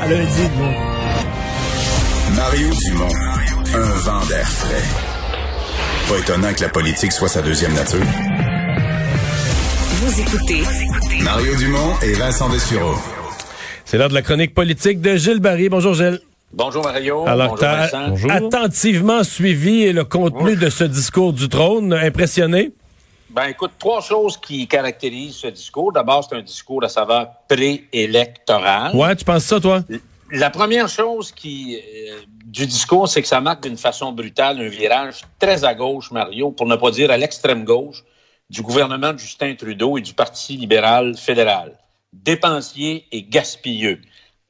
À lundi, bon. Mario Dumont, un vent d'air frais. Pas étonnant que la politique soit sa deuxième nature. Vous écoutez Mario Dumont et Vincent Dessureau. C'est l'heure de la chronique politique de Gilles Barry. Bonjour Gilles. Bonjour Mario. Alors, Bonjour attentivement suivi le contenu de ce discours du trône. Impressionné? Ben écoute, trois choses qui caractérisent ce discours. D'abord, c'est un discours à saveur préélectorale. Ouais, tu penses ça, toi? La première chose qui euh, du discours, c'est que ça marque d'une façon brutale un virage très à gauche, Mario, pour ne pas dire à l'extrême gauche, du gouvernement de Justin Trudeau et du Parti libéral fédéral. Dépensier et gaspilleux.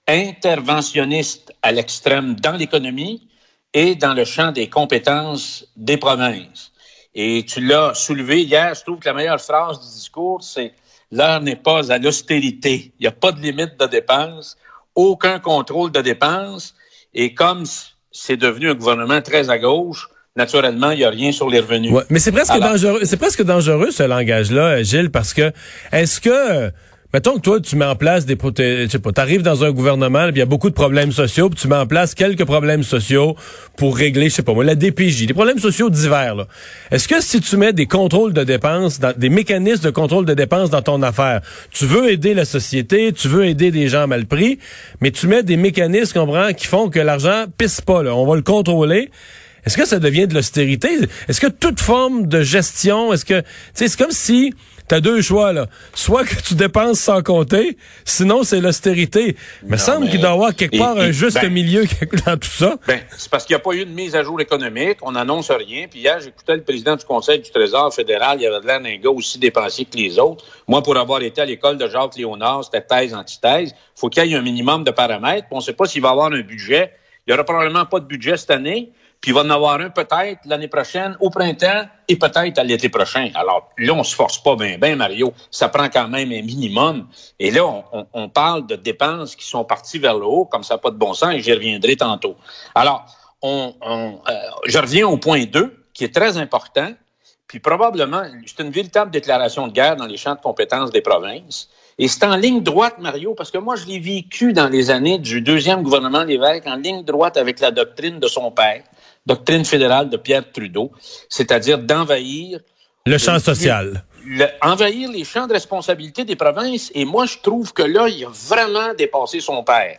Interventionniste à l'extrême dans l'économie et dans le champ des compétences des provinces. Et tu l'as soulevé hier, je trouve que la meilleure phrase du discours, c'est l'heure n'est pas à l'austérité. Il n'y a pas de limite de dépenses, aucun contrôle de dépenses. Et comme c'est devenu un gouvernement très à gauche, naturellement, il n'y a rien sur les revenus. Ouais, mais c'est presque Alors- dangereux. C'est presque dangereux ce langage-là, Gilles, parce que est-ce que Mettons que toi, tu mets en place des... Je sais pas, t'arrives dans un gouvernement, il y a beaucoup de problèmes sociaux, puis tu mets en place quelques problèmes sociaux pour régler, je sais pas moi, la DPJ, des problèmes sociaux divers. là. Est-ce que si tu mets des contrôles de dépenses, des mécanismes de contrôle de dépenses dans ton affaire, tu veux aider la société, tu veux aider des gens mal pris, mais tu mets des mécanismes, comprends, qui font que l'argent pisse pas, là. On va le contrôler. Est-ce que ça devient de l'austérité? Est-ce que toute forme de gestion, est-ce que, c'est comme si t'as deux choix, là. Soit que tu dépenses sans compter, sinon c'est l'austérité. Mais Non, semble mais- qu'il doit y avoir quelque et- part un juste ben- milieu dans tout ça. Ben, c'est parce qu'il n'y a pas eu de mise à jour économique. On n'annonce rien. Puis hier, j'écoutais le président du Conseil du Trésor fédéral. Il avait l'air d'un gars aussi dépensier que les autres. Moi, pour avoir été à l'école de Jacques Léonard, c'était thèse, antithèse. faut qu'il y ait un minimum de paramètres. Puis on ne sait pas s'il va y avoir un budget. Il n'y aura probablement pas de budget cette année. Puis il va en avoir un peut-être l'année prochaine, au printemps, et peut-être à l'été prochain. Alors là, on se force pas bien, ben Mario. Ça prend quand même un minimum. Et là, on, on- on parle de dépenses qui sont parties vers le haut, comme ça, pas de bon sens, et j'y reviendrai tantôt. Alors, on, euh, je reviens au point 2, qui est très important. Puis probablement, c'est une véritable déclaration de guerre dans les champs de compétences des provinces. Et c'est en ligne droite, Mario, parce que moi, je l'ai vécu dans les années du deuxième gouvernement Lévesque, en ligne droite avec la doctrine de son père, doctrine fédérale de Pierre Trudeau, c'est-à-dire d'envahir Le champ social. le- envahir les champs de responsabilité des provinces. Et moi, je trouve que là, il a vraiment dépassé son père.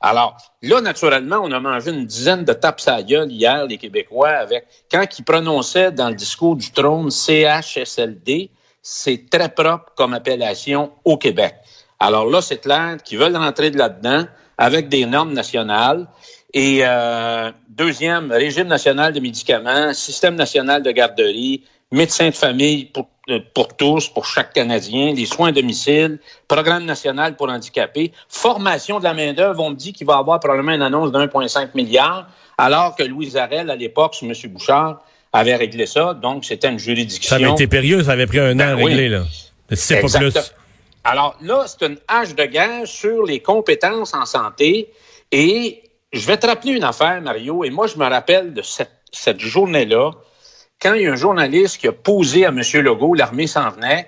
Alors, là, naturellement, on a mangé une dizaine de tapes à la gueule hier, les Québécois, avec quand ils prononçaient dans le discours du trône CHSLD, c'est très propre comme appellation au Québec. Alors là, c'est clair qu'ils veulent rentrer de là-dedans avec des normes nationales. Et euh, deuxième, régime national de médicaments, système national de garderie, médecins de famille pour, euh, pour tous, pour chaque Canadien, les soins à domicile, programme national pour handicapés, formation de la main-d'œuvre. On me dit qu'il va y avoir probablement une annonce de 1,5 milliard, alors que Louise Arel, à l'époque, sur M. Bouchard, avait réglé ça. Donc, c'était une juridiction. Ça avait été périlleux, ça avait pris un an à Ben oui. régler, là. Mais si c'est pas plus. Alors là, c'est une hache de guerre sur les compétences en santé. Et je vais te rappeler une affaire, Mario, et moi, je me rappelle de cette, cette journée-là, quand il y a un journaliste qui a posé à M. Legault, l'armée s'en venait.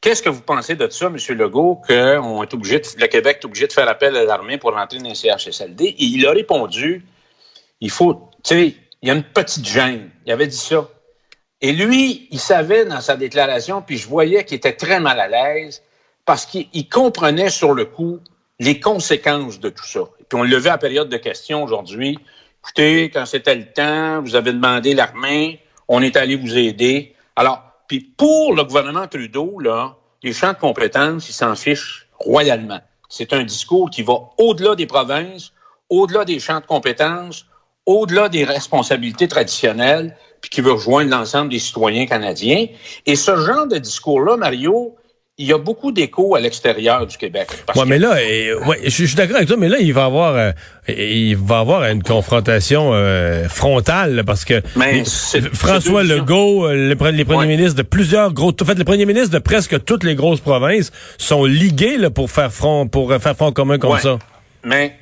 Qu'est-ce que vous pensez de ça, M. Legault, qu'on est obligé de- le Québec est obligé de faire appel à l'armée pour rentrer dans les CHSLD? Et il a répondu, il faut, tu sais, il y a une petite gêne. Il avait dit ça. Et lui, il savait dans sa déclaration, puis je voyais qu'il était très mal à l'aise, parce qu'il il comprenait sur le coup les conséquences de tout ça. Puis on le vu à la période de questions aujourd'hui. Écoutez, quand c'était le temps, vous avez demandé l'armée, on est allé vous aider. Alors, puis pour le gouvernement Trudeau, là, les champs de compétences, ils s'en fichent royalement. C'est un discours qui va au-delà des provinces, au-delà des champs de compétences, au-delà des responsabilités traditionnelles, puis qui veut rejoindre l'ensemble des citoyens canadiens. Et ce genre de discours-là, Mario, il y a beaucoup d'échos à l'extérieur du Québec. Mais là, ouais, je, suis d'accord avec toi, mais là, il va avoir, euh, il va avoir une confrontation euh, frontale parce que François Legault, euh, les premiers ministres de plusieurs gros, en fait, les premiers ministres de presque toutes les grosses provinces sont ligués là, pour faire front, pour faire front commun comme ça. Mais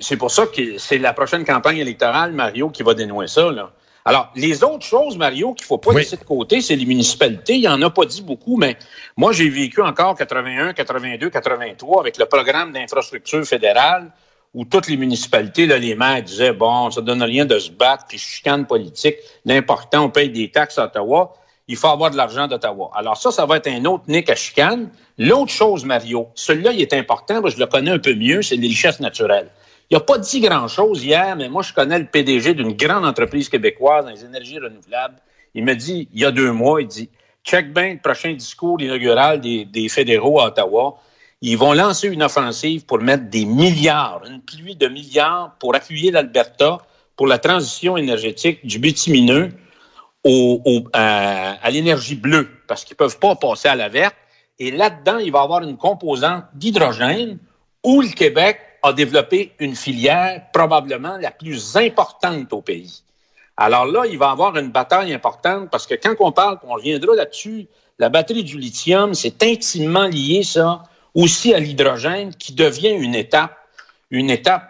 c'est pour ça que c'est la prochaine campagne électorale, Mario, qui va dénouer ça. Là. Alors, les autres choses, Mario, qu'il faut pas laisser de côté, c'est les municipalités. Il en a pas dit beaucoup, mais moi, j'ai vécu encore 81, 82, 83 avec le programme d'infrastructure fédérale où toutes les municipalités, là, les maires disaient, bon, ça donne rien de se battre, puis chicane politique. L'important, on paye des taxes à Ottawa. Il faut avoir de l'argent d'Ottawa. Alors ça, ça va être un autre nick à chicane. L'autre chose, Mario, celui-là, il est important, je le connais un peu mieux, c'est les richesses naturelles. Il n'a pas dit grand-chose hier, mais moi, je connais le PDG d'une grande entreprise québécoise dans les énergies renouvelables. Il me dit, il y a deux mois, il dit, check bien le prochain discours inaugural des, fédéraux à Ottawa. Ils vont lancer une offensive pour mettre des milliards, une pluie de milliards pour appuyer l'Alberta pour la transition énergétique du bitumineux au, à, l'énergie bleue, parce qu'ils ne peuvent pas passer à la verte. Et là-dedans, il va y avoir une composante d'hydrogène où le Québec a développé une filière probablement la plus importante au pays. Alors là, il va avoir une bataille importante parce que quand on parle, on reviendra là-dessus, la batterie du lithium, c'est intimement lié, ça, aussi à l'hydrogène qui devient une étape, une étape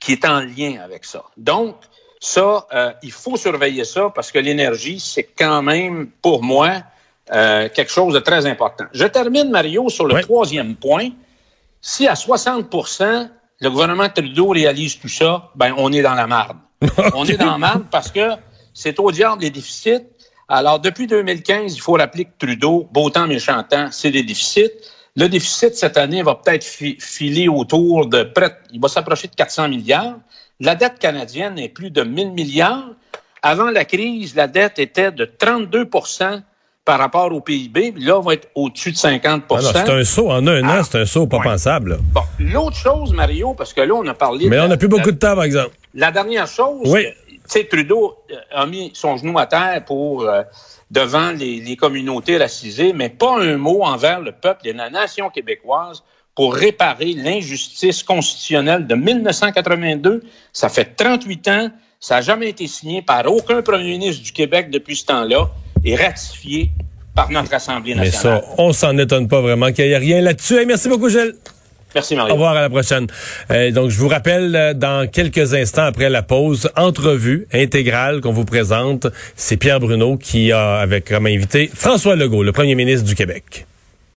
qui est en lien avec ça. Donc, ça, euh, il faut surveiller ça parce que l'énergie, c'est quand même, pour moi, euh, quelque chose de très important. Je termine, Mario, sur le troisième point. Si à 60% le gouvernement Trudeau réalise tout ça, ben on est dans la marde. On est dans la marde parce que c'est au diable les déficits. Alors, depuis 2015, il faut rappeler que Trudeau, beau temps, méchant temps, c'est des déficits. Le déficit cette année va peut-être filer autour de près, il va s'approcher de 400 milliards. La dette canadienne est plus de 1000 milliards. Avant la crise, la dette était de 32 par rapport au PIB. Là, on va être au-dessus de 50 ah C'est un saut en un an, ah. c'est un saut pas pensable. Bon, l'autre chose, Mario, parce que là, on a parlé. Mais on n'a plus beaucoup de temps, par exemple. La dernière chose, oui. tu sais, Trudeau euh, a mis son genou à terre pour euh, devant les, les, communautés racisées, mais pas un mot envers le peuple et la nation québécoise pour réparer l'injustice constitutionnelle de 1982. Ça fait 38 ans. Ça n'a jamais été signé par aucun premier ministre du Québec depuis ce temps-là et ratifié par notre Assemblée nationale. Mais ça, on s'en étonne pas vraiment qu'il n'y ait rien là-dessus. merci beaucoup, Gilles. Merci, Marie. Au revoir, à la prochaine. Euh, donc, je vous rappelle, euh, dans quelques instants après la pause, entrevue intégrale qu'on vous présente. C'est Pierre Bruno qui a, avec comme invité, François Legault, le premier ministre du Québec.